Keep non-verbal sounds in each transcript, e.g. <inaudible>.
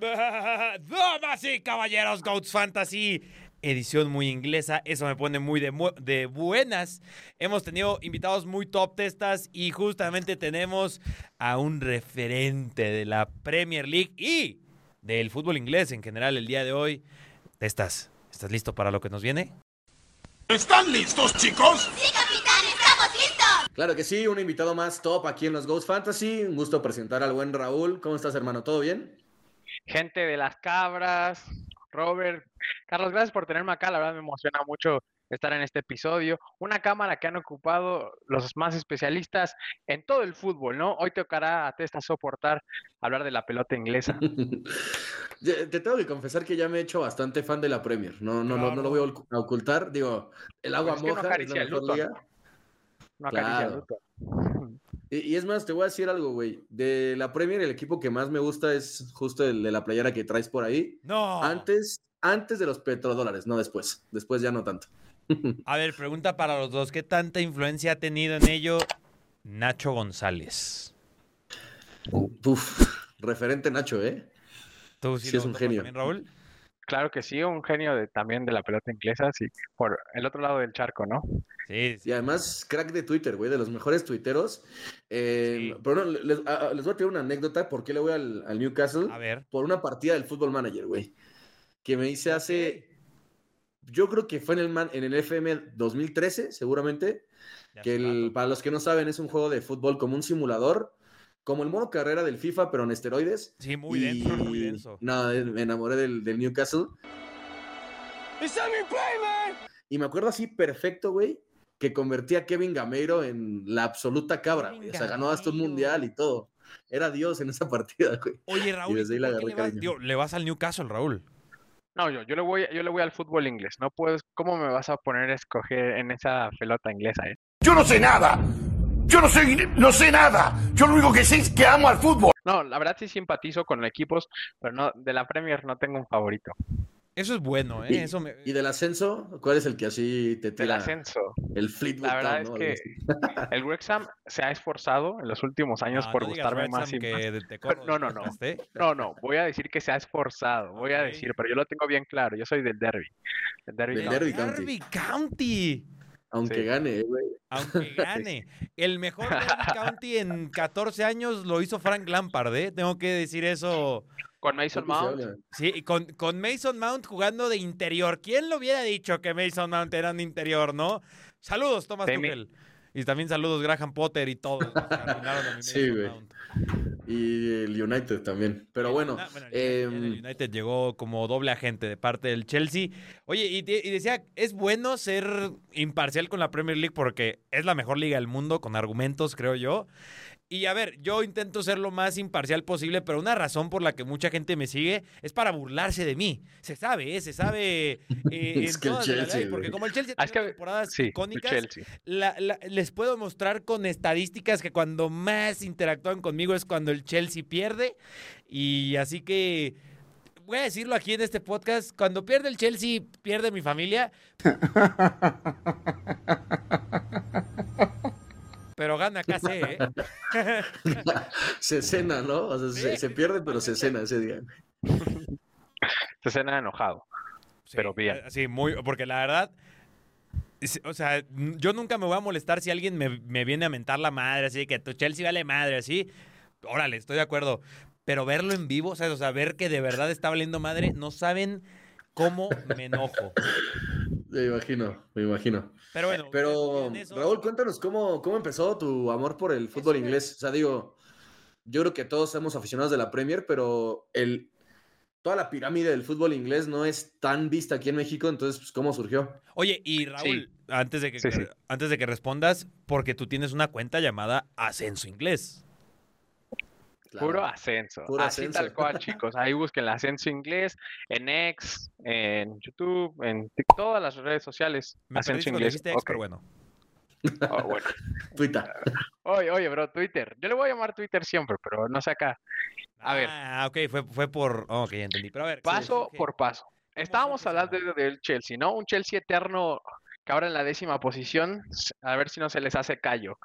Damas y caballeros, Goats Fantasy. Edición muy inglesa, eso me pone muy de, mu- de buenas. Hemos tenido invitados muy top testas y justamente tenemos a un referente de la Premier League y del fútbol inglés en general el día de hoy. Testas, ¿estás listo para lo que nos viene? ¿Están listos, chicos? ¡Sí, capitán! ¡Estamos listos! Claro que sí, un invitado más top aquí en los Ghost Fantasy. Un gusto presentar al buen Raúl. ¿Cómo estás, hermano? ¿Todo bien? Gente de las cabras, Robert. Carlos, gracias por tenerme acá. La verdad me emociona mucho estar en este episodio. Una cámara que han ocupado los más especialistas en todo el fútbol, ¿no? Hoy tocará a Testa soportar hablar de la pelota inglesa. <laughs> Te tengo que confesar que ya me he hecho bastante fan de la Premier. No, no, no, no lo voy a ocu- a ocultar. Digo, el agua Pues es que no moja acaricia el liga. ¿no? No acaricia el Claro. <laughs> Y, y es más, te voy a decir algo, güey. De la Premier, el equipo que más me gusta es justo el de la playera que traes por ahí. No. Antes, antes de los petrodólares, no después. Después ya no tanto. <laughs> A ver, pregunta para los dos. ¿Qué tanta influencia ha tenido en ello Nacho González? Uf, referente Nacho, ¿eh? ¿Tú Sí, lo es un genio. también, Raúl? Claro que sí, un genio de, también de la pelota inglesa, sí, por el otro lado del charco, ¿no? Sí, sí. Y además, crack de Twitter, güey, de los mejores tuiteros. Eh, Sí. Pero no, les, a- a- les voy a tirar una anécdota. ¿Por qué le voy al, al Newcastle? A ver. Por una partida del Football Manager, güey. Que me hice hace. Yo creo que fue en el, man- en el FM 2013, seguramente. Ya Que el- para los que no saben, es un juego de fútbol como un simulador. Como el modo carrera del FIFA, pero en esteroides. Sí, muy denso, muy Y- denso. No, me enamoré del, del Newcastle. Y me acuerdo así perfecto, güey, que convertía a Kevin Gameiro en la absoluta cabra, güey. O sea, ganó hasta un mundial y todo. Era Dios en esa <laughs> partida, güey. Oye, Raúl, desde ahí ¿tú le por qué agarré le vas, digo, le vas al Newcastle, Raúl? No, yo, yo le voy, yo le voy al fútbol inglés. No puedes, ¿cómo me vas a poner a escoger en esa pelota inglesa, eh? Yo no sé nada. Yo no sé, no sé nada. Yo lo único que sé es que amo al fútbol. No, la verdad sí simpatizo con equipos, pero no, de la Premier no tengo un favorito. Eso es bueno, ¿eh? Y, Eso me... y del ascenso, ¿cuál es el que así te Del tira ascenso. el Fleetwood La verdad Town, es ¿no? que <laughs> el Wrexham se ha esforzado en los últimos años No, por no digas gustarme más y más. que de- <laughs> te corro No, no, no. No, no, voy a decir que se ha esforzado, voy a decir, pero yo lo tengo bien claro, yo soy del derby. Del derby Del County. Derby County. Derby County. Aunque Sí. gane, güey. Aunque <laughs> gane. El mejor Derby <laughs> County en 14 años lo hizo Frank Lampard, ¿eh? Tengo que decir eso. Con Mason Mount. Sí, y con, con Mason Mount jugando de interior. ¿Quién lo hubiera dicho que Mason Mount era un interior, no? Saludos, Thomas Tuchel. Y también saludos Graham Potter y todos. <laughs> Sí, Mason güey. Y el United también. Pero bueno, Ah, el United- el em, United llegó como doble agente de parte del Chelsea. Oye, y decía, es bueno ser imparcial con la Premier League porque es la mejor liga del mundo, con argumentos, creo yo. Y a ver, yo intento ser lo más imparcial posible, pero una razón por la que mucha gente me sigue es para burlarse de mí. Se sabe, ¿eh? se sabe <laughs> eh, en Es que el todas las Chelsea, porque como el Chelsea Ah, es tiene que- temporadas Sí, icónicas, la- la- les puedo mostrar con estadísticas que cuando más interactúan conmigo es cuando el Chelsea pierde. Y así que voy a decirlo aquí en este podcast, cuando pierde el Chelsea, pierde mi familia. <laughs> Pero gana casi, ¿eh? <laughs> se cena, ¿no? O sea, se, Sí. se pierde, pero se cena ese día. Se cena enojado. Pero bien. Sí, muy, porque la verdad, o sea, yo nunca me voy a molestar si alguien me, me viene a mentar la madre, así que tu Chelsea vale madre, así. Órale, estoy de acuerdo. Pero verlo en vivo, o sea, o sea, ver que de verdad está valiendo madre, no saben cómo me enojo. Me imagino, me imagino. Pero bueno, Pero, eso- Raúl, cuéntanos cómo, cómo empezó tu amor por el fútbol Eso es. inglés. O sea, digo, yo creo que todos somos aficionados de la Premier, pero el, toda la pirámide del fútbol inglés no es tan vista aquí en México, entonces, pues, ¿cómo surgió? Oye, y Raúl, antes, de que, Sí, sí. antes de que respondas, porque tú tienes una cuenta llamada Ascenso Inglés. Claro. Puro ascenso. Puro Así ascenso. tal cual, <laughs> chicos. Ahí busquen el ascenso inglés en X, en YouTube, en todas las redes sociales. Me ascenso inglés. dijiste ex, Ok. pero bueno. Oh, bueno. <laughs> Twitter. <laughs> Oye, oye, bro, Twitter. Yo le voy a llamar Twitter siempre, pero no sé acá. A ver. Ah, ok, fue, fue por... oh, ok, ya entendí. Pero a ver. Paso sí, por paso. Estábamos hablando de- del Chelsea, ¿no? Un Chelsea eterno que ahora en la décima posición, a ver si no se les hace callo.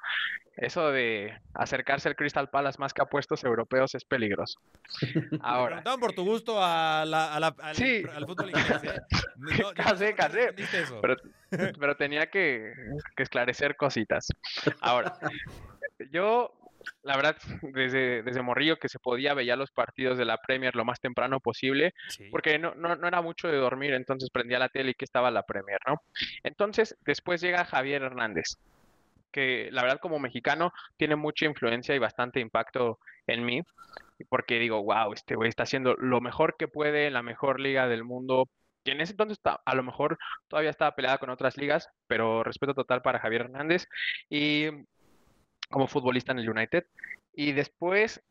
Eso de acercarse al Crystal Palace más que a puestos europeos es peligroso. <laughs> Te Ahora, preguntaban por tu gusto a la- a la- al, Sí. al fútbol inglés, ¿eh? <laughs> No- entendiste eso. pero, <laughs> pero tenía que, que esclarecer cositas. Ahora, yo, la verdad, desde, desde Morrillo que se podía veía los partidos de la Premier lo más temprano posible, Sí. porque no, no, no era mucho de dormir, entonces prendía la tele y que estaba la Premier, ¿no? Entonces, después llega Javier Hernández, que la verdad como mexicano tiene mucha influencia y bastante impacto en mí, porque digo, wow, este güey está haciendo lo mejor que puede en la mejor liga del mundo, que en ese entonces a lo mejor todavía estaba peleada con otras ligas, pero respeto total para Javier Hernández y como futbolista en el United. Y después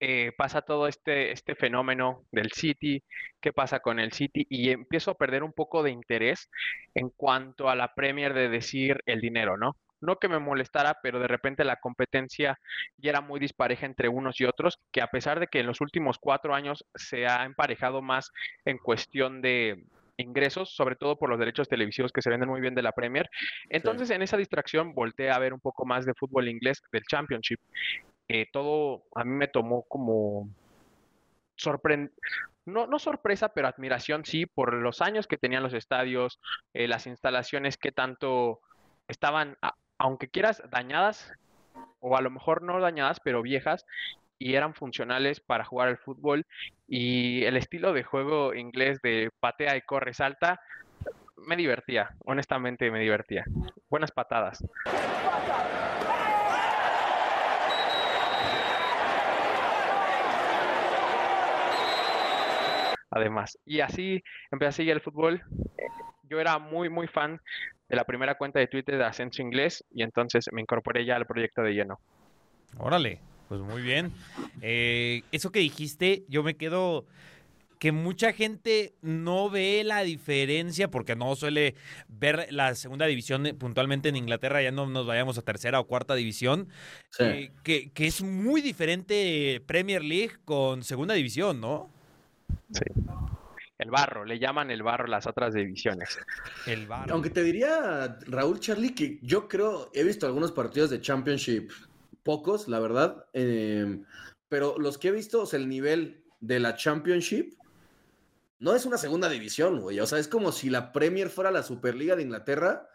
eh, pasa todo este, este fenómeno del City, qué pasa con el City y empiezo a perder un poco de interés en cuanto a la Premier de decir el dinero, ¿no? No que me molestara, pero de repente la competencia ya era muy dispareja entre unos y otros, que a pesar de que en los últimos cuatro años se ha emparejado más en cuestión de ingresos, sobre todo por los derechos televisivos que se venden muy bien de la Premier. Entonces, en esa distracción volteé a ver un poco más de fútbol inglés del Championship. Eh, todo a mí me tomó como sorprend no, no sorpresa, pero admiración sí, por los años que tenían los estadios, eh, las instalaciones que tanto estaban, aunque quieras, dañadas, o a lo mejor no dañadas, pero viejas, y eran funcionales para jugar al fútbol. Y el estilo de juego inglés de patea y corre salta, me divertía, honestamente me divertía. Buenas patadas. Además, y así empecé a seguir el fútbol. Yo era muy, muy fan de la primera cuenta de Twitter de Ascenso Inglés y entonces me incorporé ya al proyecto de lleno. Órale, pues muy bien. Eh, eso que dijiste, yo me quedo que mucha gente no ve la diferencia porque no suele ver la segunda división eh, puntualmente en Inglaterra, ya no nos vayamos a tercera o cuarta división, Sí. eh, que, que es muy diferente Premier League con segunda división, ¿no? Sí. El barro, le llaman el barro las otras divisiones. El bar. Aunque te diría, Raúl Charlie, que yo creo, he visto algunos partidos de Championship, pocos, la verdad, eh, pero los que he visto, o sea, el nivel de la Championship no es una segunda división, güey. O sea, es como si la Premier fuera la Superliga de Inglaterra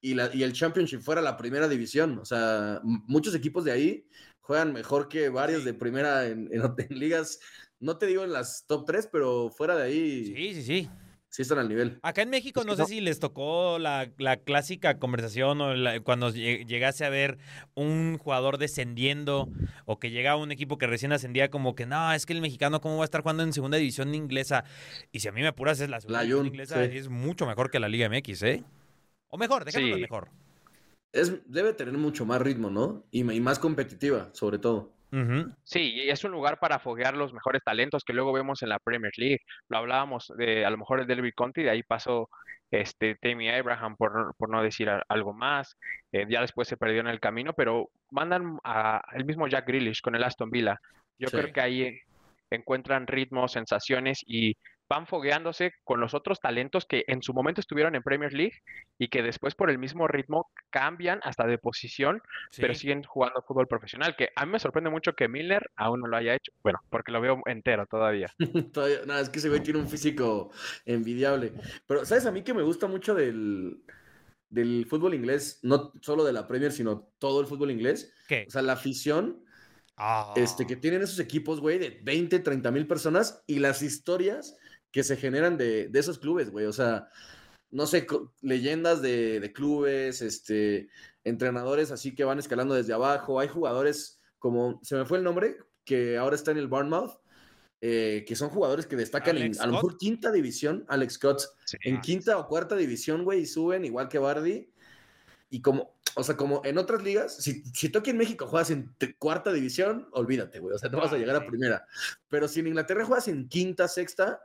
y, la, y el Championship fuera la primera división. O sea, muchos equipos de ahí juegan mejor que varios de primera en, en- <laughs> en ligas. No te digo en las top 3, pero fuera de ahí sí, Sí, sí, sí. están al nivel. Acá en México Es no sé no- si les tocó la, la clásica conversación o la- cuando lle- llegase a ver un jugador descendiendo o que llega a un equipo que recién ascendía como que no, es que el mexicano cómo va a estar jugando en segunda división inglesa. Y si a mí me apuras es la segunda La división Jun, inglesa sí. es mucho mejor que la Liga MX, ¿eh? O mejor, dejémoslo Sí. mejor. Es, debe tener mucho más ritmo, ¿no? Y, y más competitiva, sobre todo. Sí, y es un lugar para foguear los mejores talentos que luego vemos en la Premier League. Lo hablábamos de a lo mejor el Derby County, de ahí pasó este Tammy Abraham, por, no- por no decir a- algo más. Eh, ya después se perdió en el camino, pero mandan a el mismo Jack Grealish con el Aston Villa. Yo Sí. creo que ahí encuentran ritmos, sensaciones y van fogueándose con los otros talentos que en su momento estuvieron en Premier League y que después por el mismo ritmo cambian hasta de posición pero siguen jugando fútbol profesional, que a mí me sorprende mucho que Milner aún no lo haya hecho, bueno, porque lo veo entero todavía. <laughs> Todavía, no, es que ese güey tiene un físico envidiable. Pero, ¿sabes? A mí que me gusta mucho del, del fútbol inglés, no solo de la Premier, sino todo el fútbol inglés. ¿Qué? O sea, la afición Ah. este, que tienen esos equipos, güey, de 20, 30 mil personas y las historias que se generan de, de esos clubes, güey. O sea, no sé, leyendas de, de clubes, este, entrenadores así que van escalando desde abajo. Hay jugadores como, se me fue el nombre, que ahora está en el Bournemouth, eh, que son jugadores que destacan Alex en, a lo mejor, quinta división, Alex Scott, en quinta o cuarta división, güey, y suben igual que Bardi. Y como, o sea, como en otras ligas, si, si tú aquí en México juegas en cuarta división, olvídate, güey. O sea, no vas a llegar a primera. Pero si en Inglaterra juegas en quinta, sexta,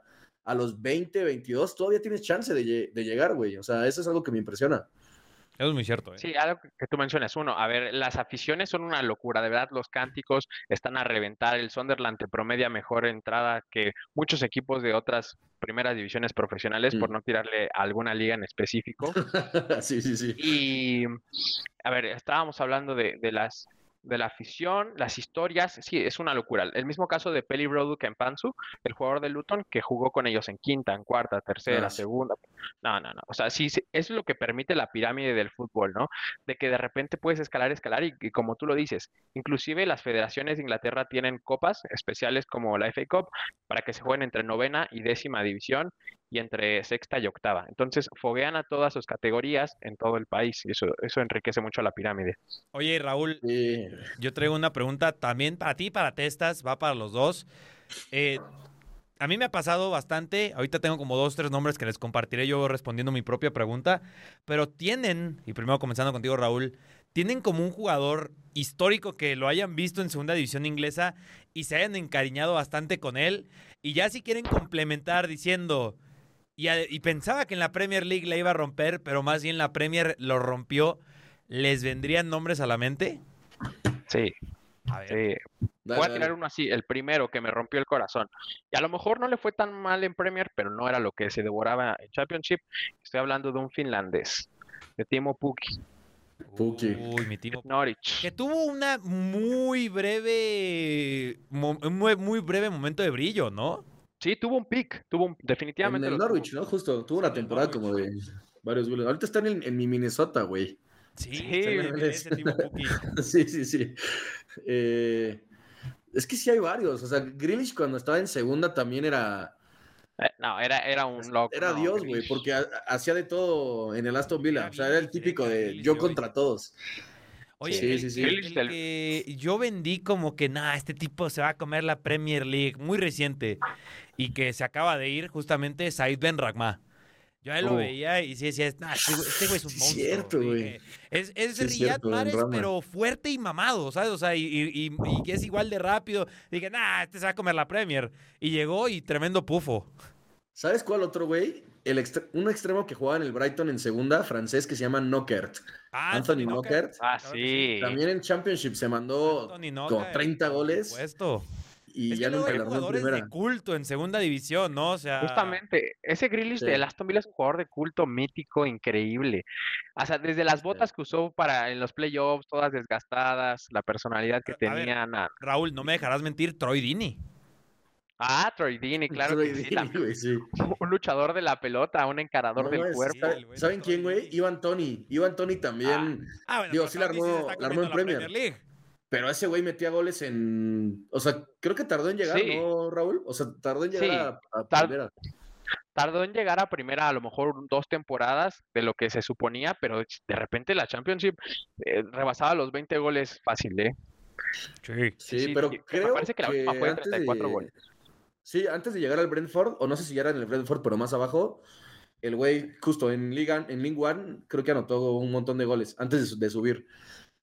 a los 20, 22, todavía tienes chance de, de llegar, güey. O sea, eso es algo que me impresiona. Eso es muy cierto. ¿eh? Sí, algo que- que tú mencionas. Uno, a ver, las aficiones son una locura, de verdad, los cánticos están a reventar. El Sunderland te promedia mejor entrada que muchos equipos de otras primeras divisiones profesionales, por Mm. no tirarle a alguna liga en específico. <laughs> sí, sí, sí. Y, a ver, estábamos hablando de, de las de la afición, las historias, sí, es una locura. El mismo caso de Peli Brodu Kempansu, el jugador de Luton, que jugó con ellos en quinta, en cuarta, tercera, segunda. No, no, no. O sea, sí, sí, es lo que permite la pirámide del fútbol, ¿no? De que de repente puedes escalar, escalar, y, y como tú lo dices, inclusive las federaciones de Inglaterra tienen copas especiales como la FA Cup para que se jueguen entre novena y décima división y entre sexta y octava. Entonces, foguean a todas sus categorías en todo el país y eso, eso enriquece mucho a la pirámide. Oye, Raúl, Sí. yo traigo una pregunta también para ti, para Testas, va para los dos. Eh, a mí me ha pasado bastante, ahorita tengo como dos, tres nombres que les compartiré yo respondiendo mi propia pregunta, pero tienen, y primero comenzando contigo Raúl, tienen como un jugador histórico que lo hayan visto en segunda división inglesa y se hayan encariñado bastante con él, y ya si quieren complementar diciendo, y, a- y pensaba que en la Premier League la iba a romper, pero más bien la Premier lo rompió, ¿les vendrían nombres a la mente? Sí, A ver. sí. Dale, Voy a tirar uno así, el primero que me rompió el corazón. Y a lo mejor no le fue tan mal en Premier, pero no era lo que se devoraba en Championship. Estoy hablando de un finlandés, de Timo Pukki, Puki. Uy, mi Timo. Norwich. Que tuvo una muy breve, un muy breve momento de brillo, ¿no? Sí, tuvo un pick, tuvo un- En definitivamente el tuvo. Norwich, ¿no? Justo. Tuvo una temporada Norwich. como de varios goles. Ahorita están en, en mi Minnesota, güey. Sí, Sí, ese. <laughs> Sí, sí, sí. Eh, es que sí hay varios. O sea, Grealish cuando estaba en segunda también era, Eh, no, era, era un loco. era no, Dios, güey, porque ha- hacía de todo en el Aston Villa. Era O sea, era el típico era de yo contra todos. Oye, Sí, el, sí, sí. el- que yo vendí como que, nah, este tipo se va a comer la Premier League, muy reciente, y que se acaba de ir justamente Said Ben Ragma. Yo a él lo Uh. veía y sí decía, nah, este güey este güey es un Sí, monstruo. cierto, güey. Es, es Sí, Riyad Rama. pero fuerte y mamado, ¿sabes? O sea, y, y- y- es igual de rápido. Dije, nah, este se va a comer la Premier. Y llegó y tremendo pufo. ¿Sabes cuál otro, güey? El extre- un extremo que jugaba en el Brighton en segunda, francés, que se llama Knockert. Ah, Anthony Knockert. Ah, sí. También en Championship se mandó Knockert, 30 por goles supuesto. Y es ya que nunca hay la armó en jugadores primera. de culto en segunda división, ¿no? O sea, Justamente, ese Grealish Sí. del Aston Villa es un jugador de culto mítico increíble. O sea, desde las botas que usó para en los playoffs, todas desgastadas, la personalidad que tenía. Raúl, no me dejarás mentir, Troy Dini. Ah, Troy Deeney, claro Troy que sí. También güey, sí. <laughs> un luchador de la pelota, un encarador No, del es- cuerpo. ¿sabe- el güey de ¿Saben Troy quién, güey? Ivan Tony. Ivan Tony también. Ah, bueno, Digo, sí la armó- la armó en comiendo Premier. League. Pero ese güey metía goles en. O sea, creo que tardó en llegar, Sí. ¿no, Raúl? O sea, tardó en llegar Sí, a, a tar- primera. Tardó en llegar a primera, a lo mejor dos temporadas de lo que se suponía, pero de repente la Championship eh, rebasaba los 20 goles fácil, ¿eh? Sí. Sí, sí, pero sí, me creo parece que la última fue de antes 34 goles. Sí, antes de llegar al Brentford, o no sé si ya era en el Brentford, pero más abajo, el güey, justo en Liga, en League One, creo que anotó un montón de goles antes de subir.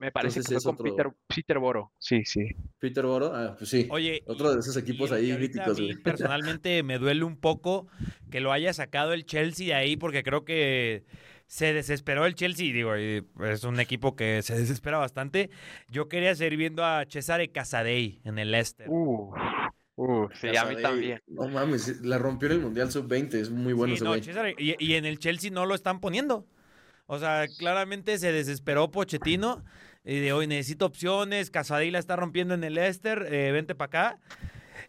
Me parece Entonces que es fue con otro- Peter, Peter Boro. Sí, sí. Peter Boro, ah, pues sí. Oye, Otro y- de esos equipos y- ahí y míticos, A mí <laughs> personalmente me duele un poco que lo haya sacado el Chelsea de ahí porque creo que se desesperó el Chelsea. Digo, y es un equipo que se <laughs> desespera bastante. Yo quería seguir viendo a Cesare Casadei en el Leicester. Uh, uh, sí, a mí también. No mames, la rompió en el Mundial Sub-20, es muy bueno Sí, ese no, güey. Cesare- y, y en el Chelsea no lo están poniendo. O sea, claramente se desesperó Pochettino y de hoy necesito opciones. Casadei la está rompiendo en el Leicester, eh, vente para acá.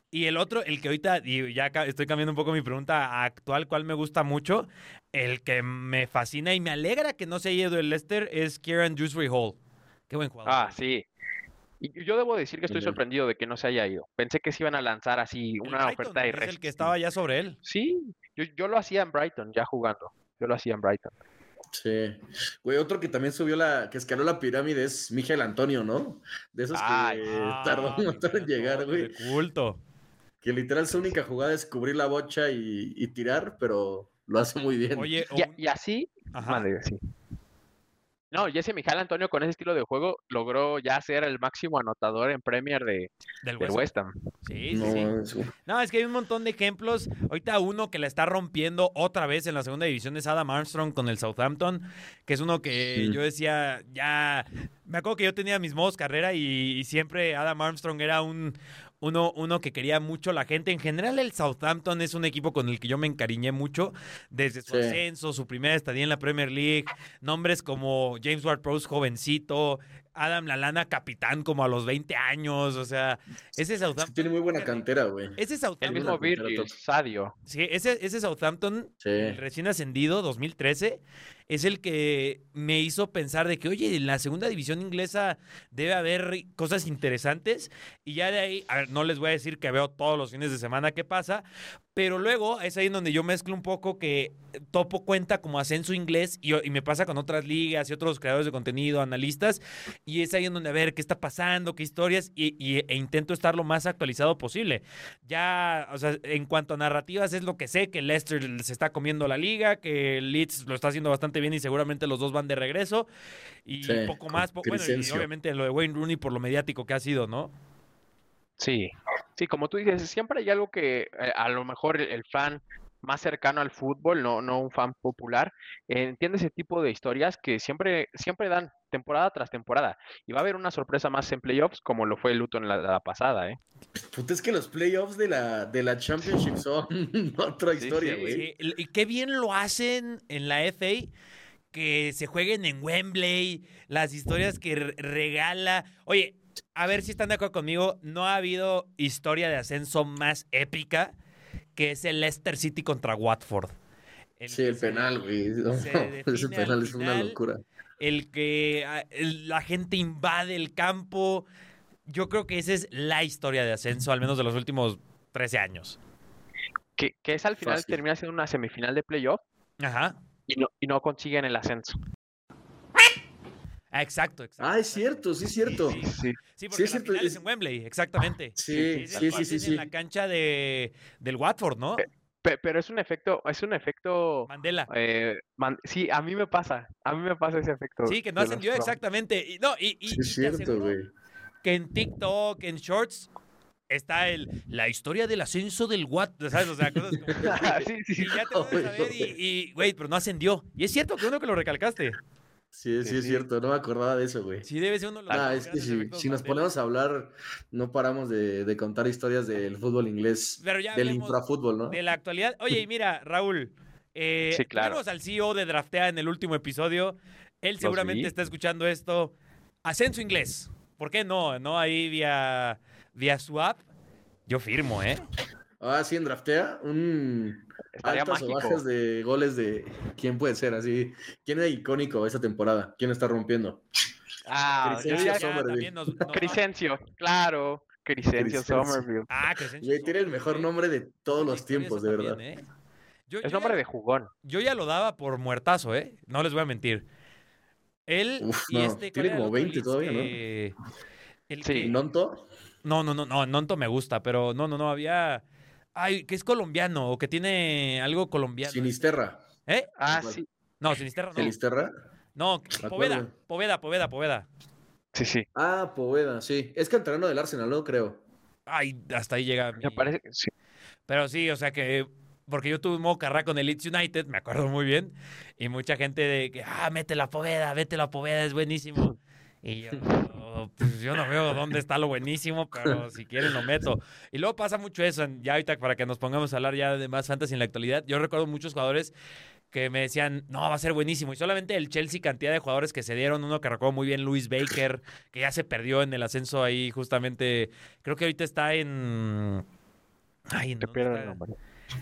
Y el otro, el que ahorita, y ya estoy cambiando un poco mi pregunta actual, cuál me gusta mucho, el que me fascina y me alegra que no se haya ido el Leicester es Kieran Dewsbury Hall. Qué buen jugador. Ah, sí. Y yo debo decir que estoy sorprendido de que no se haya ido. Pensé que se iban a lanzar así una Brighton oferta es el que estaba ya sobre él. Sí, yo, yo lo hacía en Brighton, ya jugando. Yo lo hacía en Brighton. Sí. Güey, otro que también subió la, que escaló la pirámide es Miguel Antonio, ¿no? De esos Ay, que Ah, tardó un montón en llegar, güey. de culto. Que literal su única jugada es cubrir la bocha y, y tirar, pero lo hace muy bien. Oye, Y, a- un- y así, Ajá. mande, sí. No, Jesse Mijal Antonio con ese estilo de juego logró ya ser el máximo anotador en Premier de, Del del West Ham. West Ham. Sí, sí, No, sí. es- No, es que hay un montón de ejemplos. Ahorita uno que la está rompiendo otra vez en la segunda división es Adam Armstrong con el Southampton, que es uno que Sí. yo decía, ya... Me acuerdo que yo tenía mis modos carrera y, y siempre Adam Armstrong era un... Uno, uno que quería mucho la gente. En general, el Southampton es un equipo con el que yo me encariñé mucho desde su Sí. ascenso, su primera estadía en la Premier League. Nombres como James Ward-Prowse, jovencito. Adam Lalana, capitán, como a los 20 años. O sea, ese Southampton. tiene muy buena cantera, güey. Ese El Southampton. mismo delantera Virgil. Sadio. Sí, ese, ese Southampton, Sí. el recién ascendido, 2013, es el que me hizo pensar de que, oye, en la segunda división inglesa debe haber cosas interesantes. Y ya de ahí, a ver, no les voy a decir que veo todos los fines de semana qué pasa, pero luego es ahí en donde yo mezclo un poco que Topo cuenta como ascenso inglés y, y me pasa con otras ligas y otros creadores de contenido, analistas, y es ahí en donde a ver qué está pasando, qué historias, y, y- e intento estar lo más actualizado posible. Ya, o sea, en cuanto a narrativas es lo que sé, que Leicester se está comiendo la liga, que Leeds lo está haciendo bastante bien y seguramente los dos van de regreso, y Sí, poco más, po- bueno, y obviamente lo de Wayne Rooney por lo mediático que ha sido, ¿no? Sí, sí, como tú dices, siempre hay algo que eh, a lo mejor el, el fan más cercano al fútbol, no, no un fan popular, eh, entiende ese tipo de historias que siempre, siempre dan temporada tras temporada. Y va a haber una sorpresa más en playoffs, como lo fue Luton la, la pasada, ¿eh? Puta, es que los playoffs de la, de la Championship son <laughs> otra Sí, historia, sí, güey. Sí, el- y qué bien lo hacen en la FA que se jueguen en Wembley, las historias que re- regala. Oye, a ver si están de acuerdo conmigo, no ha habido historia de ascenso más épica que es el Leicester City contra Watford. El Sí, el penal, güey. <laughs> <laughs> Ese penal es una locura. el que ah, la gente invade el campo. Yo creo que esa es la historia de ascenso, al menos de los últimos 13 años. Que, que es al final Fácil. termina siendo una semifinal de playoff Ajá. y no, y no consiguen el ascenso. Ah, exacto, exacto. Ah, es cierto, sí es cierto. Sí, Sí. Sí, porque es la final es en Wembley, exactamente. Sí, sí, sí, sí, sí. En la cancha de, del Watford, ¿no? Pe- pero es un efecto, es un efecto, Mandela. eh, man- sí, a mí me pasa, a mí me pasa ese efecto. Sí, que no ascendió exactamente. Y, no, y, y- Sí es cierto, güey. que en TikTok, en Shorts, está el la historia del ascenso del Watford, ¿sabes? O sea, cosas como... sí, <laughs> sí, sí. Y ya te vas a ver y, güey, pero no ascendió. Y es cierto que uno que lo recalcaste. Sí, sí, Sí, es cierto, no me acordaba de eso, güey. Sí, debe ser uno de los Ah, es que si, si nos ponemos a hablar, no paramos de, de contar historias del fútbol inglés, Pero ya del infrafútbol, ¿no? de la actualidad. Oye, y mira, Raúl, eh, Sí, claro. tuvimos al CEO de Draftea en el último episodio. Él Los seguramente vi. está escuchando esto. Ascenso inglés. ¿Por qué no? No ahí vía, vía su app. Yo firmo, ¿eh? Ah, sí, en Draftea, un Estaría altas o bajas de goles de quién puede ser así. ¿Quién es icónico esta temporada? ¿Quién está rompiendo? Ah, Ya Somerville. también nos- nos va- Crisencio, claro, Crisencio Crescencio. Somerville. Ah, Crescencio Güey, tiene el mejor nombre de todos los tiempos, de también, verdad. ¿eh? Yo, Es yo nombre ya- de jugón. Yo ya lo daba por muertazo, ¿eh? No les voy a mentir. Él Uf, y no, este. tiene ¿cuál era el como otro 20 Leeds todavía, ¿no? que- el Sí. que- ¿Nonto? No, no, no, no, Nonto me gusta, pero no, no, no, había. Ay, que es colombiano o que tiene algo colombiano. Sinisterra. ¿Eh? Ah, ¿Cuál? sí, No, Sinisterra no. ¿Sinisterra? No. Poveda, Poveda, Poveda, Poveda. sí, sí. Ah, Poveda, sí. Es canterano del Arsenal, ¿no? Creo. Ay, hasta ahí llega. Me mi- parece que sí. Pero sí, o sea que. Porque yo tuve un modo carrera con el Leeds United, me acuerdo muy bien. Y mucha gente de que, ah, métela a Poveda, métela a Poveda, es buenísimo. <laughs> Y yo, <laughs> "Oh, pues yo no veo dónde está lo buenísimo, pero si quieren lo meto. Y luego pasa mucho eso, en- ya ahorita para que nos pongamos a hablar ya de más fantasy en la actualidad. Yo recuerdo muchos jugadores que me decían, no, va a ser buenísimo. Y solamente el Chelsea, cantidad de jugadores que se dieron, uno que recuerdo muy bien, Luis Baker, que ya se perdió en el ascenso ahí justamente, creo que ahorita está en... Ay, ¿en Te dónde pierdo el está? nombre.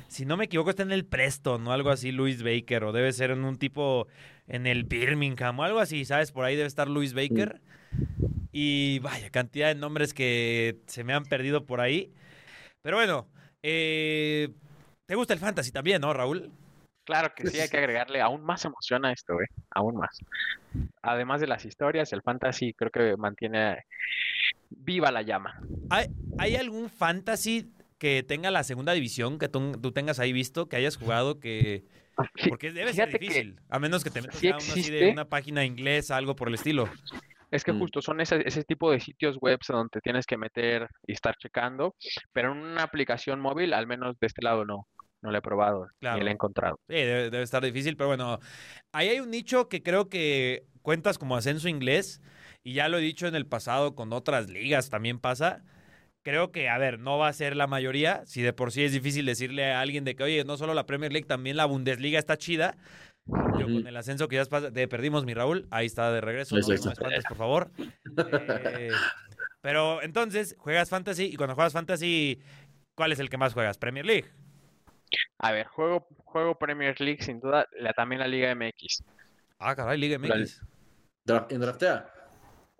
Si no me equivoco, está en el Preston o algo así, Luis Baker, o debe ser en un tipo en el Birmingham o algo así, ¿sabes? Por ahí debe estar Luis Baker. Y vaya, cantidad de nombres que se me han perdido por ahí. Pero bueno, eh, ¿te gusta el fantasy también, no, Raúl? Claro que sí, hay que agregarle aún más emoción a esto, ¿eh? Aún más. Además de las historias, el fantasy creo que mantiene viva la llama. ¿Hay, hay algún fantasy que tenga la segunda división, que tú, tú tengas ahí visto, que hayas jugado, que... Fí- Porque debe ser fíjate que difícil, a menos que te metas sí a una, así de una página inglesa, algo por el estilo. Es que Mm. justo son ese, ese tipo de sitios web donde te tienes que meter y estar checando, pero en una aplicación móvil, al menos de este lado no, no lo he probado ni Claro. lo he encontrado. Sí, debe, debe estar difícil, pero bueno, ahí hay un nicho que creo que cuentas como ascenso inglés, y ya lo he dicho en el pasado con otras ligas también pasa. Creo que, a ver, no va a ser la mayoría, si de por sí es difícil decirle a alguien de que, oye, no solo la Premier League, también la Bundesliga está chida. Yo con el ascenso que ya pasa, te perdimos mi Raúl, ahí está de regreso, no, no me espantes, por favor. Eh, pero entonces, juegas Fantasy, y cuando juegas Fantasy, ¿cuál es el que más juegas? Premier League. A ver, juego, juego Premier League sin duda, la, también la Liga MX. Ah, caray, Liga MX. Dra- ¿En draftea?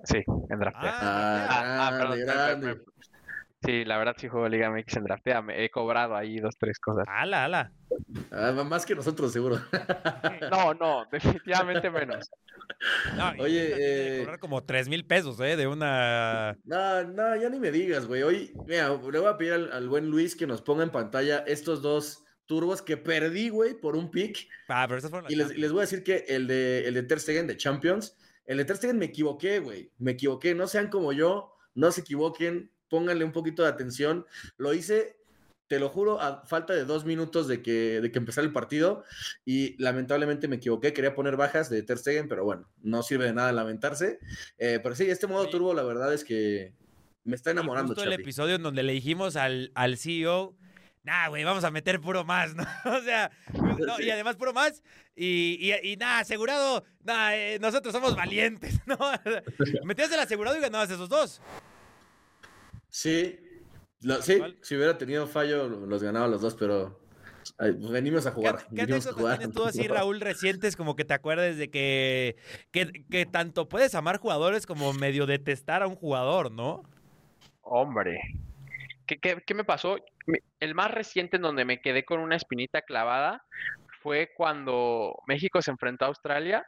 Sí, en Draftea. Ah, Ah, ah, grande, perdón, me- me- grande. Sí, la verdad sí juego Liga MX en Draftea. Me he cobrado ahí dos, tres cosas. ala, ala. Ah, más que nosotros, seguro. <laughs> No, no, definitivamente menos. No, Oye, eh, cobrar como 3 mil pesos, ¿eh? De una. No, no, ya ni me digas, güey. Hoy, mira, le voy a pedir al, al buen Luis que nos ponga en pantalla estos dos turbos que perdí, güey, por un pick. Ah, pero estas fueron las Y les, les voy a decir que el de, el de Ter Stegen de Champions, el de Ter Stegen me equivoqué, güey. Me equivoqué. No sean como yo, no se equivoquen, pónganle un poquito de atención. Lo hice, te lo juro, a falta de dos minutos de que, de que empezara el partido y lamentablemente me equivoqué. Quería poner bajas de Ter Stegen, pero bueno, no sirve de nada lamentarse. Eh, pero sí, este modo Sí. turbo, la verdad es que me está Y enamorando, justo el episodio en donde le dijimos al, al CEO. Nah, güey, vamos a meter puro más, <laughs> ¿no? O sea, no, y <laughs> además puro más. Y, y, y nada, asegurado, nah, eh, nosotros somos valientes, <laughs> ¿no? Metías el asegurado y ganabas esos dos. Sí, lo- sí, si hubiera tenido fallo, los ganaba los dos, pero ay, pues venimos a ¿Qué, jugar. qué venimos a anécdotas jugar. tienes tú así, Raúl, recientes, como que te acuerdes de que, que, que tanto puedes amar jugadores como medio detestar a un jugador, ¿no? Hombre. ¿Qué, qué, qué me pasó? El más reciente en donde me quedé con una espinita clavada fue cuando México se enfrentó a Australia.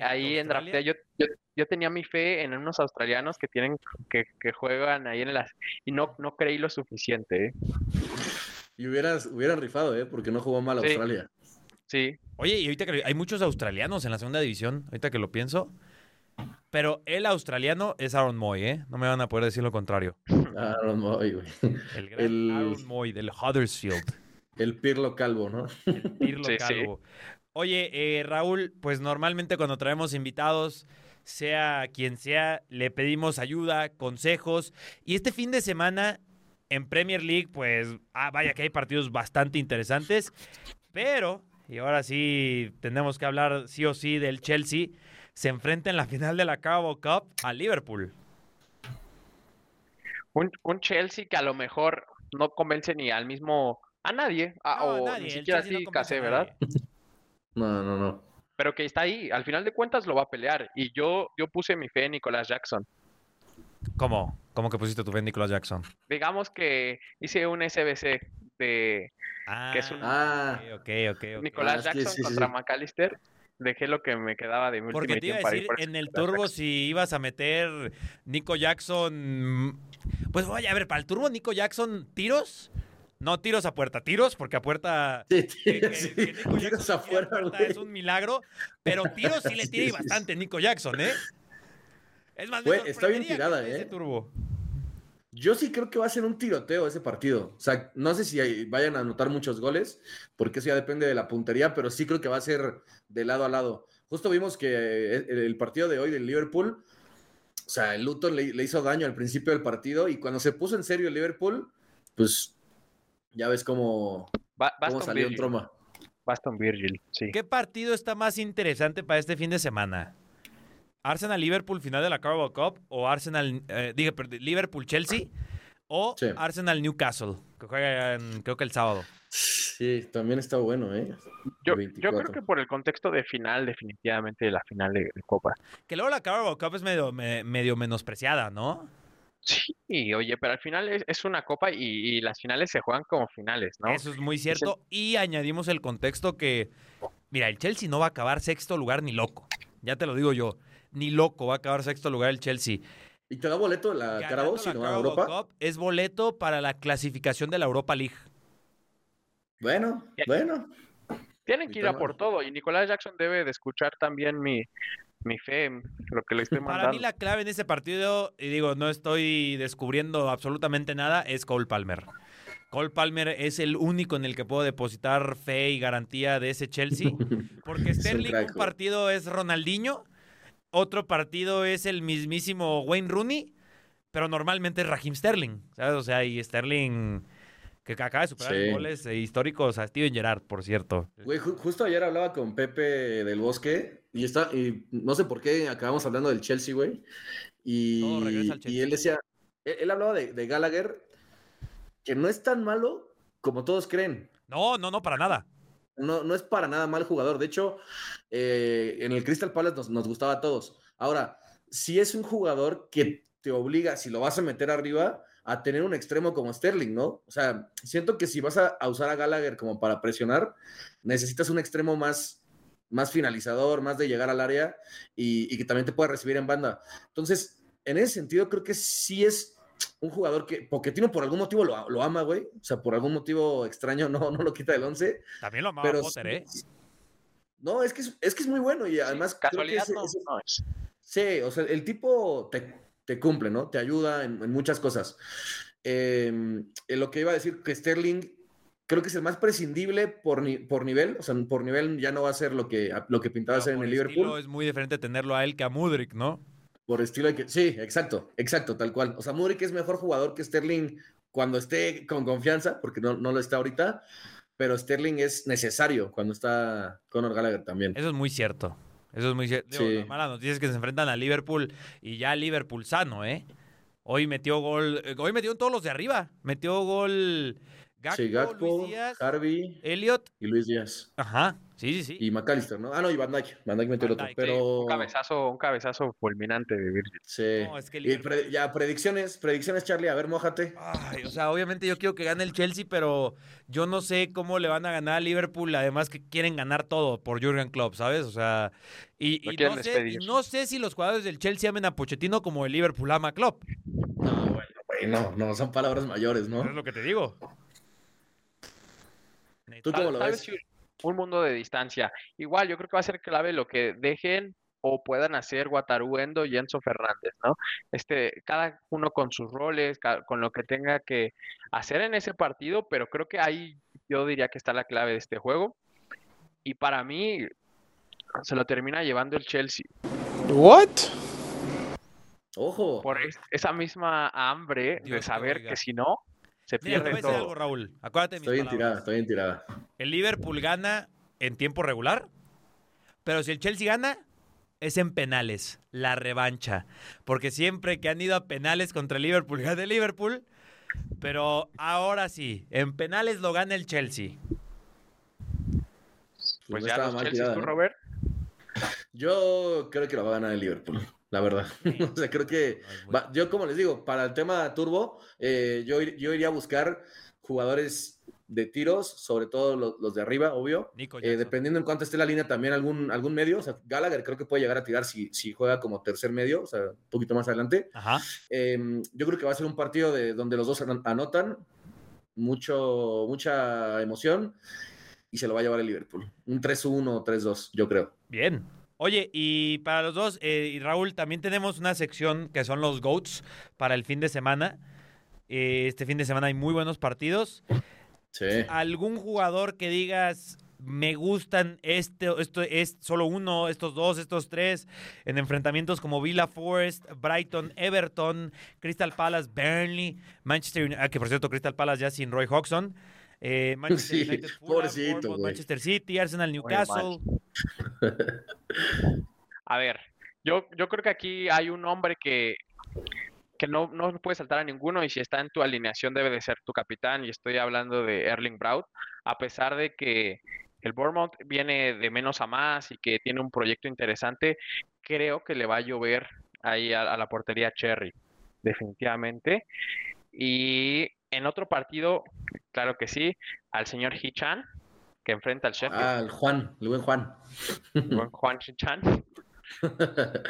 Ahí en. Draftea yo, yo, yo tenía mi fe en unos australianos que tienen que, que juegan ahí en las y no, no creí lo suficiente, ¿eh? Y hubieras, hubieran rifado, ¿eh? Porque no jugó mal Sí. Australia. Sí, Oye, y ahorita que hay muchos australianos en la segunda división, ahorita que lo pienso. Pero el australiano es Aaron Moy, ¿eh? No me van a poder decir lo contrario. <laughs> Aaron Moy, güey. El gran El- Aaron Moy del Huddersfield. El Pirlo Calvo, ¿no? El Pirlo Sí, sí. Oye, eh, Raúl, pues normalmente cuando traemos invitados, sea quien sea, le pedimos ayuda, consejos. Y este fin de semana en Premier League, pues, ah, vaya que hay partidos bastante interesantes. Pero, y ahora sí tenemos que hablar sí o sí del Chelsea, se enfrenta en la final de la Carabao Cup a Liverpool. un, un Chelsea que a lo mejor no convence ni al mismo a nadie, a- No, o nadie, ni siquiera no así ¿verdad? nadie. No, no, no. Pero que está ahí, al final de cuentas lo va a pelear. Y yo, yo puse mi fe en Nicolás Jackson. ¿Cómo? ¿Cómo que pusiste tu fe en Nicolas Jackson? Digamos que hice un SBC de Ah, Que es un- Ah. ok, ok, ok. Nicolás Ah, Jackson sí, sí, contra sí. McAllister. Dejé lo que me quedaba de mi Porque te iba a decir por en el Nicolás turbo Jackson. si ibas a meter Nico Jackson. Pues oye, a ver, para el turbo Nico Jackson, ¿tiros? No tiros a puerta, tiros, porque a puerta. Sí, que- que- sí, que Nico Jackson tiros a puerta es un milagro, pero tiros sí le <laughs> tira y bastante Nico Jackson, ¿eh? Es más, Güey, está bien tirada, ese ¿eh? turbo. Yo sí creo que va a ser un tiroteo ese partido. O sea, no sé si vayan a anotar muchos goles, porque eso ya depende de la puntería, pero sí creo que va a ser de lado a lado. Justo vimos que eh, el, el partido de hoy del Liverpool, o sea, el Luton le, le hizo daño al principio del partido y cuando se puso en serio el Liverpool, pues ya ves cómo, Ba- cómo salió en Virgil. troma. Baston Virgil, sí. ¿Qué partido está más interesante para este fin de semana? ¿Arsenal-Liverpool final de la Carabao Cup? ¿O Arsenal, eh, diga, perdón, Liverpool-Chelsea? ¿O Sí. Arsenal-Newcastle? Que juegan, creo que el sábado. Sí, también está bueno, ¿eh? Yo, yo 24. creo que por el contexto de final, definitivamente de la final de, de Copa. Que luego la Carabao Cup es medio, me- medio menospreciada, ¿no? Sí, oye, pero al final es, es una Copa y, y las finales se juegan como finales, ¿no? Eso es muy cierto. Y añadimos el contexto que, mira, el Chelsea no va a acabar sexto lugar ni loco. Ya te lo digo yo. Ni loco va a acabar sexto lugar el Chelsea. ¿Y te da boleto la Carabao si no va a Europa? Cup es boleto para la clasificación de la Europa League. Bueno, bueno. Tienen que ir a por todo y Nicolás Jackson debe de escuchar también mi, mi fe, lo que le estoy mandando. Para mí la clave en ese partido, y digo, no estoy descubriendo absolutamente nada, es Cole Palmer. Cole Palmer es el único en el que puedo depositar fe y garantía de ese Chelsea. <laughs> Porque Sterling, un partido es Ronaldinho, otro partido es el mismísimo Wayne Rooney, pero normalmente es Raheem Sterling. ¿sabes? O sea, y Sterling que acaba de superar Sí. goles eh, históricos a Steven Gerrard, por cierto. Güey, ju- justo ayer hablaba con Pepe del Bosque y está, y no sé por qué acabamos hablando del Chelsea, güey. Y, él decía, él, él hablaba de, de Gallagher, que no es tan malo como todos creen. No, no, no, para nada. No, no es para nada mal jugador. De hecho, eh, en el Crystal Palace nos, nos gustaba a todos. Ahora, si es un jugador que te obliga, si lo vas a meter arriba, a tener un extremo como Sterling, ¿no? O sea, siento que si vas a, a usar a Gallagher como para presionar, necesitas un extremo más, más finalizador, más de llegar al área y, y que también te pueda recibir en banda. Entonces, en ese sentido, creo que sí es un jugador que Pochettino por algún motivo lo, lo ama, güey. O sea, por algún motivo extraño <laughs> no, no lo quita del 11. También lo amaba Pero Potter, sí- ¿eh? No, es que es, es que es muy bueno y además creo que Casualidad ese- no, ese- no es. Sí, o sea, el tipo te, te cumple, ¿no? Te ayuda en, en muchas cosas. Eh, en lo que iba a decir que Sterling creo que es el más prescindible por, ni- por nivel, o sea, por nivel ya no va a ser lo que, lo que pintaba ser en el Liverpool. Es muy diferente tenerlo a él que a Mudrik, ¿no? Por estilo de que. Sí, exacto, exacto, tal cual. O sea, Mudrik es mejor jugador que Sterling cuando esté con confianza, porque no, no lo está ahorita, pero Sterling es necesario cuando está Conor Gallagher también. Eso es muy cierto. Eso es muy cierto. Sí. la mala noticia es que se enfrentan a Liverpool y ya Liverpool sano, ¿eh? Hoy metió gol. eh, Hoy metió en todos los de arriba. Metió gol Gakpo, sí, Gakpo, Luis Díaz, Harvey Elliot. y Luis Díaz. Ajá. Sí, sí, sí. Y McAllister, ¿no? Ah, no, y Van Dijk. Van Dijk metió el Van otro. Dijk, Pero. Un cabezazo, un cabezazo fulminante de Virgil. Sí. No, es que Y pre- ya, predicciones, predicciones, Charlie. A ver, mójate. Ay, o sea, obviamente yo quiero que gane el Chelsea, pero yo no sé cómo le van a ganar a Liverpool, además que quieren ganar todo por Jurgen Klopp, ¿sabes? O sea, y, y no, sé, y no sé si los jugadores del Chelsea amen a Pochettino como el Liverpool ama a Klopp. No, bueno, güey, no, no, son palabras mayores, ¿no? Es lo que te digo. ¿Tú cómo lo Tal ves? vez sí, un mundo de distancia. Igual, yo creo que va a ser clave lo que dejen o puedan hacer Wataru Endo y Enzo Fernández, ¿no? Este, cada uno con sus roles, con lo que tenga que hacer en ese partido, pero creo que ahí yo diría que está la clave de este juego. Y para mí se lo termina llevando el Chelsea What? Ojo. por es- esa misma hambre de Dios saber que si no se Mira, pierde decir algo, todo. Raúl. Acuérdate de mis Estoy en palabras. tirada, estoy en tirada. El Liverpool gana en tiempo regular, pero si el Chelsea gana, es en penales, la revancha. Porque siempre que han ido a penales contra el Liverpool, <laughs> gana el Liverpool. Pero ahora sí, en penales lo gana el Chelsea. Pues no ya estaba los mal Chelsea, tirada, tú, ¿eh? Robert. Yo creo que lo va a ganar el Liverpool, la verdad. <laughs> o sea, creo que va- yo como les digo, para el tema turbo, eh, yo, yo iría a buscar jugadores de tiros, sobre todo lo- los, de arriba, obvio. Nico Eh, dependiendo en cuánto esté la línea, también algún, algún medio. O sea, Gallagher creo que puede llegar a tirar si, si juega como tercer medio, o sea, un poquito más adelante. Ajá. Eh, yo creo que va a ser un partido de, donde los dos an- anotan, mucho, mucha emoción, y se lo va a llevar el Liverpool. Un 3-1, 3-2, yo creo. Bien. Oye, y para los dos, eh, y Raúl, también tenemos una sección que son los GOATs para el fin de semana. Eh, este fin de semana hay muy buenos partidos. Sí. ¿Algún jugador que digas, me gustan este, esto es solo uno, estos dos, estos tres, en enfrentamientos como Villa Forest, Brighton, Everton, Crystal Palace, Burnley, Manchester United, ah, que por cierto, Crystal Palace ya sin Roy Hodgson, eh, <laughs> Manchester Sí, United, Fulham, Bournemouth. Manchester City, Arsenal, Newcastle. A ver, yo, yo creo que aquí hay un hombre que, que no, no puede saltar a ninguno y si está en tu alineación debe de ser tu capitán y estoy hablando de Erling Braut, a pesar de que el Bournemouth viene de menos a más y que tiene un proyecto interesante, creo que le va a llover ahí a, a la portería Cherry, definitivamente. Y en otro partido, claro que sí, al señor Hichan, que enfrenta al Sheffield, Ah, el Juan, el buen Juan. el buen Juan Hichan. <laughs>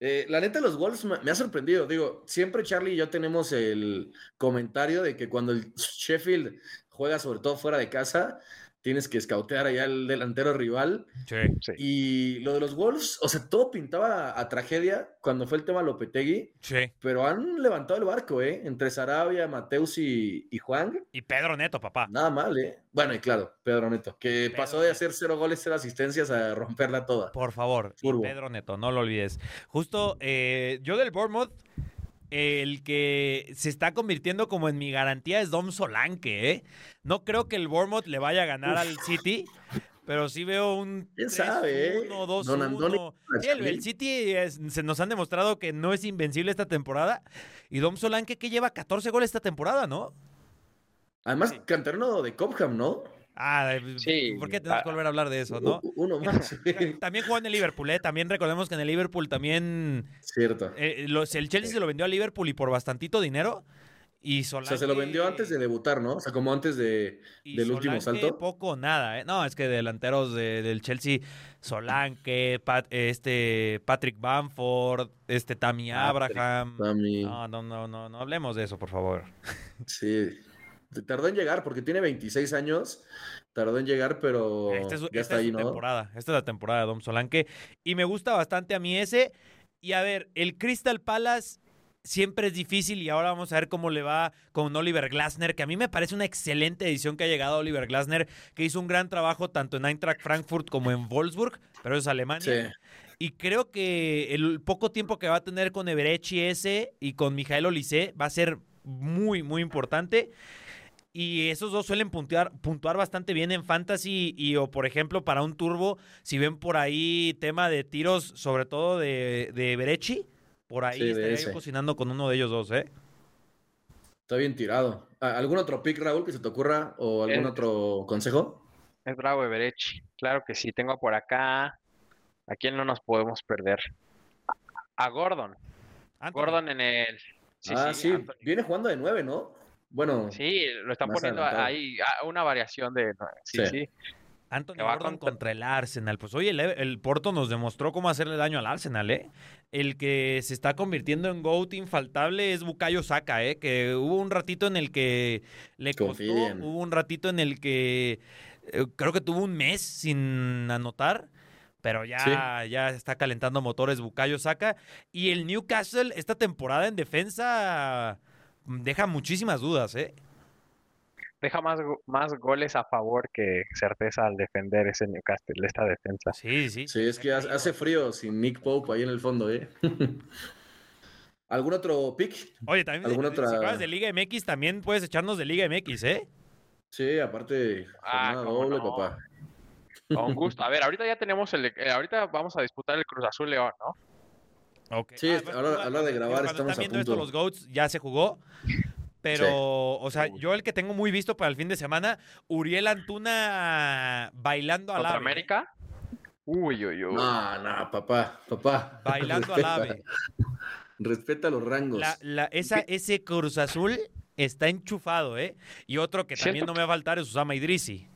Eh, la neta, los Wolves me, me ha sorprendido. Digo, siempre Charlie y yo tenemos el comentario de que cuando el Sheffield juega, sobre todo fuera de casa, tienes que escautear allá al delantero rival. Sí. Sí. Y lo de los Wolves, o sea, todo pintaba a tragedia cuando fue el tema Lopetegui, Sí. pero han levantado el barco, ¿eh? Entre Sarabia, Mateus y, y Juan. Y Pedro Neto, papá. Nada mal, ¿eh? Bueno, y claro, Pedro Neto, que Pedro pasó de hacer cero goles, cero asistencias a romperla toda. Por favor. Pedro Neto, no lo olvides. Justo, eh, yo del Bournemouth, el que se está convirtiendo como en mi garantía es Dom Solanke, ¿eh? No creo que el Bournemouth le vaya a ganar al City, pero sí veo un ¿Quién sabe, eh? 1 Don Andoni 2-1. Sí, el, el City es- se nos han demostrado que no es invencible esta temporada. Y Dom Solanke que lleva 14 goles esta temporada, ¿no? Además, canterano de Cobham, ¿no? Ah, Sí, ¿por qué tenemos que ah, volver a hablar de eso, no? Uno más. <laughs> También jugó en el Liverpool, ¿eh? También recordemos que en el Liverpool también Cierto. Eh, los- el Chelsea se lo vendió a Liverpool y por bastantito dinero. Y O Solanke, sea, se lo vendió antes de debutar, ¿no? O sea, como antes de, y del último salto. poco o nada, ¿eh? No, es que delanteros de- del Chelsea, Solanke, Pat- este, Patrick Bamford, este Tammy Patrick, Abraham. Tammy. No, no, no, no, no hablemos de eso, por favor. Sí. Tardó en llegar porque tiene 26 años. Tardó en llegar, pero Esta es, su- ya esta está es ahí, ¿no? temporada. Esta es la temporada de Dom Solanke. Y me gusta bastante a mí ese. Y a ver, el Crystal Palace siempre es difícil y ahora vamos a ver cómo le va con Oliver Glasner, que a mí me parece una excelente edición que ha llegado Oliver Glasner, que hizo un gran trabajo tanto en Eintracht Frankfurt como en Wolfsburg, pero es Alemania. Sí. Y creo que el poco tiempo que va a tener con Everechi ese y con Mijael Olise va a ser muy, muy importante. Y esos dos suelen puntuar, puntuar bastante bien en fantasy y o por ejemplo para un turbo, si ven por ahí tema de tiros, sobre todo de, de Berechi, por ahí Sí, estaría yo cocinando con uno de ellos dos, ¿eh? Está bien tirado. ¿A- ¿Algún otro pick, Raúl, que se te ocurra? ¿O algún otro consejo? Es bravo Everechi. Claro que sí. Tengo por acá. ¿A quién no nos podemos perder? A Gordon. Anthony. Gordon en el. Sí, ah, sí. Anthony. Viene jugando de 9, ¿no? Bueno, Sí, lo están poniendo adelantado. ahí. ah, Una variación de. Sí, Sí. sí. Anthony Gordon contra- contra el Arsenal. Pues oye, el, el Porto nos demostró cómo hacerle daño al Arsenal, ¿eh? El que se está convirtiendo en GOAT infaltable es Bukayo Saka, ¿eh? Que hubo un ratito en el que le costó, hubo un ratito en el que eh, creo que tuvo un mes sin anotar. Pero ya, ya está calentando motores Bukayo Saka. Y el Newcastle, esta temporada en defensa, deja muchísimas dudas, ¿eh? Deja más, más goles a favor que certeza al defender ese Newcastle, esta defensa. Sí, sí. sí, es que hace frío sin Nick Pope ahí en el fondo, ¿eh? <laughs> ¿Algún otro pick? Oye, también ¿Alguna si otra- juegas de Liga MX, también puedes echarnos de Liga MX, ¿eh? Sí, aparte, Ah, doble, no. papá. Con gusto. A ver, ahorita ya tenemos el. eh, ahorita vamos a disputar el Cruz Azul León, ¿no? Ok. Sí, pues, ahora- cuando- a la hora de grabar cuando estamos están a viendo esto, punto. los GOATs ya se jugó. Pero, o sea, yo el que tengo muy visto para el fin de semana, Uriel Antuna bailando al ¿Contra ave. América? Uy, uy, uy. No, no, papá, papá. Bailando al Respeta. ave. Respeta los rangos. La- la- esa, ese Cruz Azul está enchufado, ¿eh? Y otro que también Siento no me va a faltar es Usama Idrisi.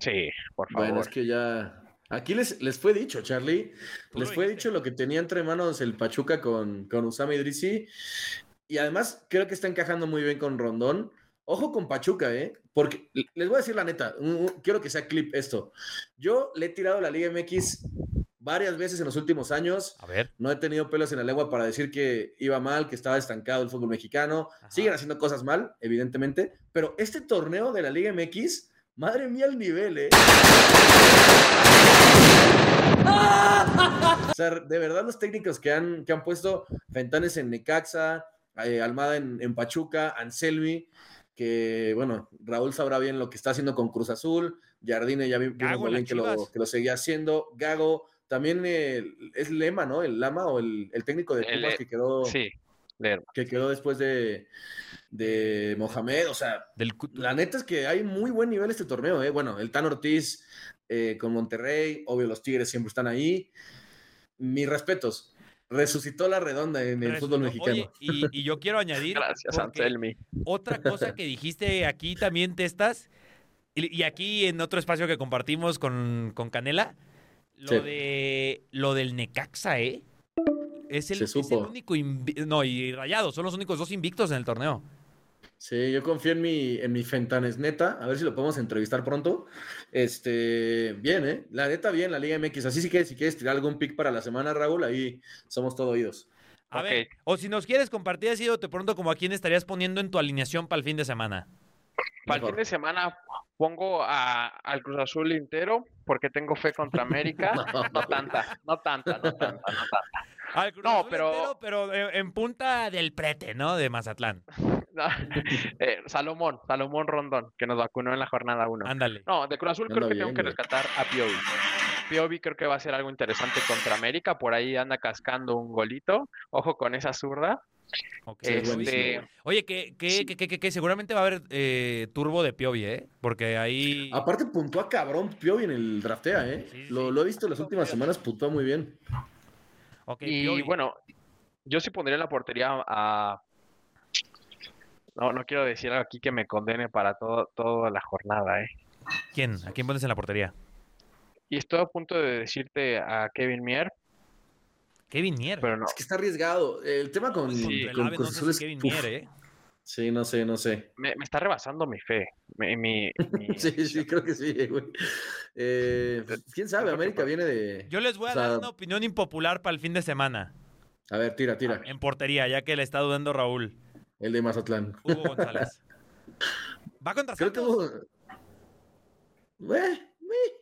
Sí, por favor. Bueno, es que ya. Aquí les, les fue dicho, Charlie. Les fue dicho lo que tenía entre manos el Pachuca con, con Usama Idrisi. Y además creo que está encajando muy bien con Rondón. Ojo con Pachuca, ¿eh? Porque les voy a decir la neta, quiero que sea clip esto. Yo le he tirado la Liga MX varias veces en los últimos años. A ver. No he tenido pelos en la lengua para decir que iba mal, que estaba estancado el fútbol mexicano. Ajá. Siguen haciendo cosas mal, evidentemente. Pero este torneo de la Liga MX, madre mía el nivel, ¿eh? O sea, de verdad los técnicos que han, que han puesto Fentanes en Necaxa, eh, Almada en, en Pachuca, Anselmi, que bueno, Raúl sabrá bien lo que está haciendo con Cruz Azul, Jardine ya vi- vimos Gago muy en bien las que lo, que lo seguía haciendo, Gago, también eh, es Lema, ¿no? El Lama o el, el técnico de Pumas que quedó, Sí, Lerma. que quedó después de, de Mohamed, o sea, Del, la neta es que hay muy buen nivel este torneo, ¿eh? Bueno, el Tan Ortiz eh, con Monterrey, obvio los Tigres siempre están ahí. Mis respetos. Resucitó la redonda en el fútbol Oye, mexicano. y, y yo quiero añadir. Gracias, Anselmi. Otra cosa que dijiste aquí también, Testas, y, y aquí en otro espacio que compartimos con, con Canela, lo, Sí. de, lo del Necaxa, ¿eh? Es el, Se es el supo. único. No, y Rayados son los únicos dos invictos en el torneo. Sí, yo confío en mi, en mi Fentanes neta, a ver si lo podemos entrevistar pronto. Este, bien, ¿eh? La neta, bien, la Liga MX. Así sí que si quieres tirar algún pick para la semana, Raúl, ahí somos todo oídos. A ver, o si nos quieres compartir así de pronto como a quién estarías poniendo en tu alineación para el fin de semana. Para el fin de semana pongo a- al Cruz Azul entero porque tengo fe contra América. <laughs> No tanta, no tanta, no tanta, no tanta. Al Cruz No, Azul pero- entero, pero en, en punta del prete, ¿no? De Mazatlán. No, <laughs> eh, Salomón, Salomón Rondón, que nos vacunó en la jornada 1. Ándale. No, de Cruz Azul creo que tengo que rescatar a Piovi. Piovi creo que va a ser algo interesante contra América. Por ahí anda cascando un golito. Ojo con esa zurda. Ok. Sí, es buenísimo, Este. Oye, que, que, que, que- que- que seguramente va a haber eh, turbo de Piovi, ¿eh? Porque ahí... Aparte, puntúa cabrón Piovi en el draftea, ¿eh? Sí, sí, Lo, sí. lo he visto las últimas semanas, puntúa muy bien. Y Piovi. bueno, yo sí pondría en la portería a. No, no quiero decir algo aquí que me condene para todo, toda la jornada, ¿eh? ¿Quién? ¿A quién pones en la portería? Y estoy a punto de decirte a Kevin Mier, Kevin Mier. pero no. Es que está arriesgado. El tema con, Sí, Contra el con no es- Kevin. Mier, ¿eh? Sí, no sé, no sé. Me, me está rebasando mi fe. Mi, mi- mi <laughs> Sí, sí, creo que sí, güey. Eh, ¿Quién sabe? América viene de... Yo les voy a O sea- dar una opinión impopular para el fin de semana. A ver, tira, tira. En portería, ya que le está dudando Raúl. El de Mazatlán. Hugo González. <laughs> Va contra Creo que Santos. hubo... Eh, eh,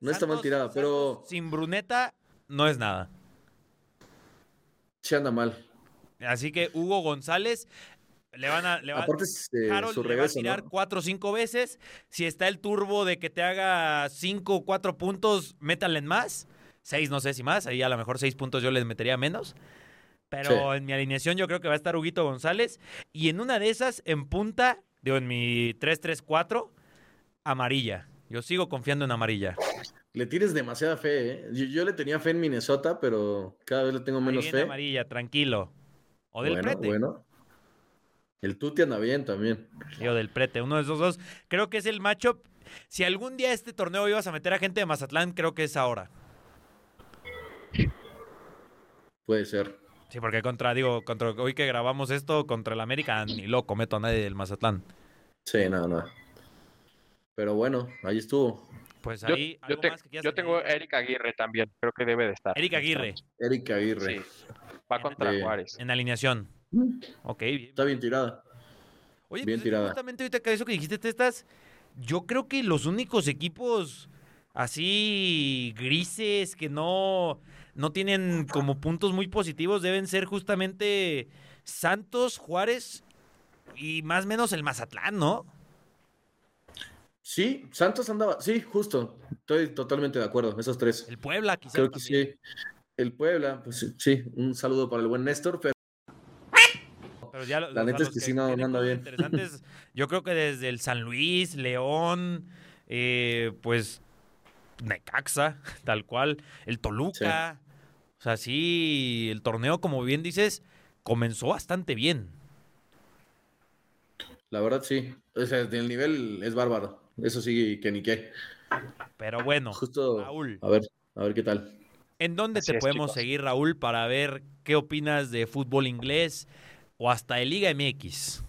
No está mal Santos- tirada, pero Santos sin Bruneta no es nada. sí anda mal. Así que Hugo González le van a... Le va, Aparte, eh, Harold su le va a tirar ¿no? cuatro o cinco veces. Si está el turbo de que te haga cinco o cuatro puntos, métanle en más. Seis, no sé si más. Ahí a lo mejor seis puntos yo les metería menos. Pero Sí. en mi alineación yo creo que va a estar Huguito González. Y en una de esas, en punta, digo, en mi 3-3-4, amarilla. Yo sigo confiando en amarilla. Le tires demasiada fe, ¿eh? Yo, yo le tenía fe en Minnesota, pero cada vez le tengo Ahí menos viene fe. amarilla, tranquilo. O del bueno, prete. bueno. El Tuti anda bien también. Digo, del prete. Uno de esos dos. Creo que es el matchup. Si algún día este torneo ibas a meter a gente de Mazatlán, creo que es ahora. Puede ser. Sí, porque contra, digo, contra hoy que grabamos esto, contra el América, ni loco meto a nadie del Mazatlán. Sí, no, no. Pero bueno, ahí estuvo. Pues Yo, ahí, yo ¿algo te- más que quieras yo tengo a? Eric Aguirre también. Creo que debe de estar. Eric Aguirre, Eric Aguirre. Sí. Va contra. Juárez. en alineación. Ok, bien. Está bien tirada. Oye, bien pues tirada. justamente ahorita que eso que dijiste, Testas, yo creo que los únicos equipos así grises que no, no tienen como puntos muy positivos deben ser justamente Santos, Juárez y más o menos el Mazatlán, ¿no? Sí, Santos andaba. Sí, justo. Estoy totalmente de acuerdo. Esos tres. El Puebla, quizás. Creo que también. sí. El Puebla, pues sí, un saludo para el buen Néstor, pero Pero ya La neta es que sí, no, anda bien. Interesantes, <laughs> yo creo que desde el San Luis, León, eh, pues Necaxa, <laughs> tal cual, el Toluca. O sea, sí, el torneo, como bien dices, comenzó bastante bien. la verdad sí. O sea, el nivel es bárbaro. Eso sí, que ni qué. Pero bueno, Justo. Raúl, A ver, a ver qué tal. ¿en dónde Así te es, podemos chicos. seguir, Raúl, para ver qué opinas de fútbol inglés o hasta de Liga MX?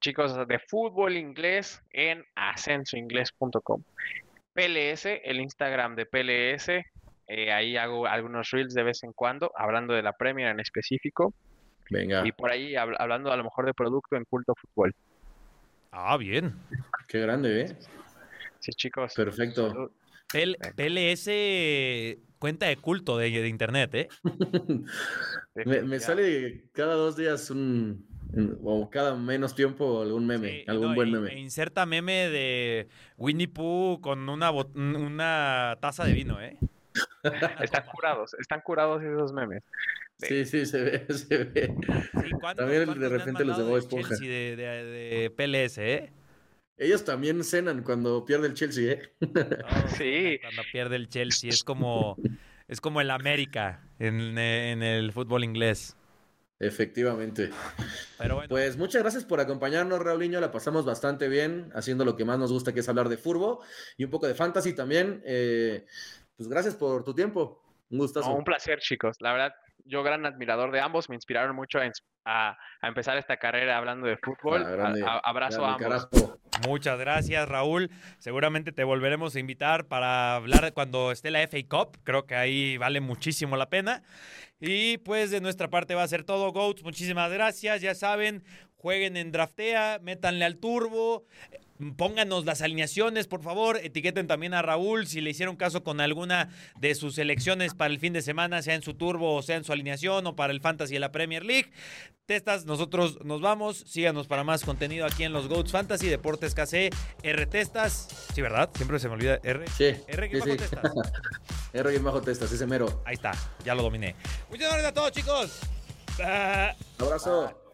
Chicos, de fútbol inglés en ascensoinglés.com. PLS, el Instagram de PLS. eh, ahí hago algunos reels de vez en cuando, hablando de la Premier en específico. Venga, Y por ahí habl- hablando a lo mejor de producto en culto fútbol. Ah, bien. qué grande, ¿eh? Sí, chicos. Perfecto. PLS, cuenta de culto de, de internet, ¿eh? <laughs> me, sale cada dos días un. o cada menos tiempo algún meme, Sí, algún no, buen e- meme. e inserta meme de Winnie Pooh con una, una taza de vino, ¿eh? Están curados, están curados esos memes. Sí, sí, se ve, <laughs> se ve. Sí, ¿cuántos- También de repente los de Bob Esponja. De, de- de PLS, ¿eh? Ellos también cenan cuando pierde el Chelsea, ¿eh? <laughs> Sí. Cuando pierde el Chelsea, es como, es como el América en, en el fútbol inglés. Efectivamente. Pero bueno, Pues muchas gracias por acompañarnos, Raulinho. La pasamos bastante bien haciendo lo que más nos gusta, que es hablar de fútbol y un poco de fantasy también. Eh, pues gracias por tu tiempo. Un gustazo. No, un placer, chicos. La verdad, yo gran admirador de ambos, me inspiraron mucho a, a- a empezar esta carrera hablando de fútbol. Ah, grande, A- a- abrazo a grande, ambos. carajo. Muchas gracias, Raúl. Seguramente te volveremos a invitar para hablar cuando esté la FA Cup. Creo que ahí vale muchísimo la pena. Y pues de nuestra parte va a ser todo, Goats. Muchísimas gracias. Ya saben, jueguen en Draftea, métanle al turbo. Pónganos las alineaciones, por favor. Etiqueten también a Raúl si le hicieron caso con alguna de sus selecciones para el fin de semana, sea en su turbo o sea en su alineación o para el Fantasy de la Premier League. Testas, nosotros nos vamos. Síganos para más contenido aquí en los Goats Fantasy, Deportes KC, R Testas. Sí, ¿verdad? Siempre se me olvida R. Sí, R sí, bajo sí. Testas. <laughs> R bajo testas, ese mero. Ahí está, ya lo dominé. Muchas gracias a todos, chicos. Ah. Abrazo.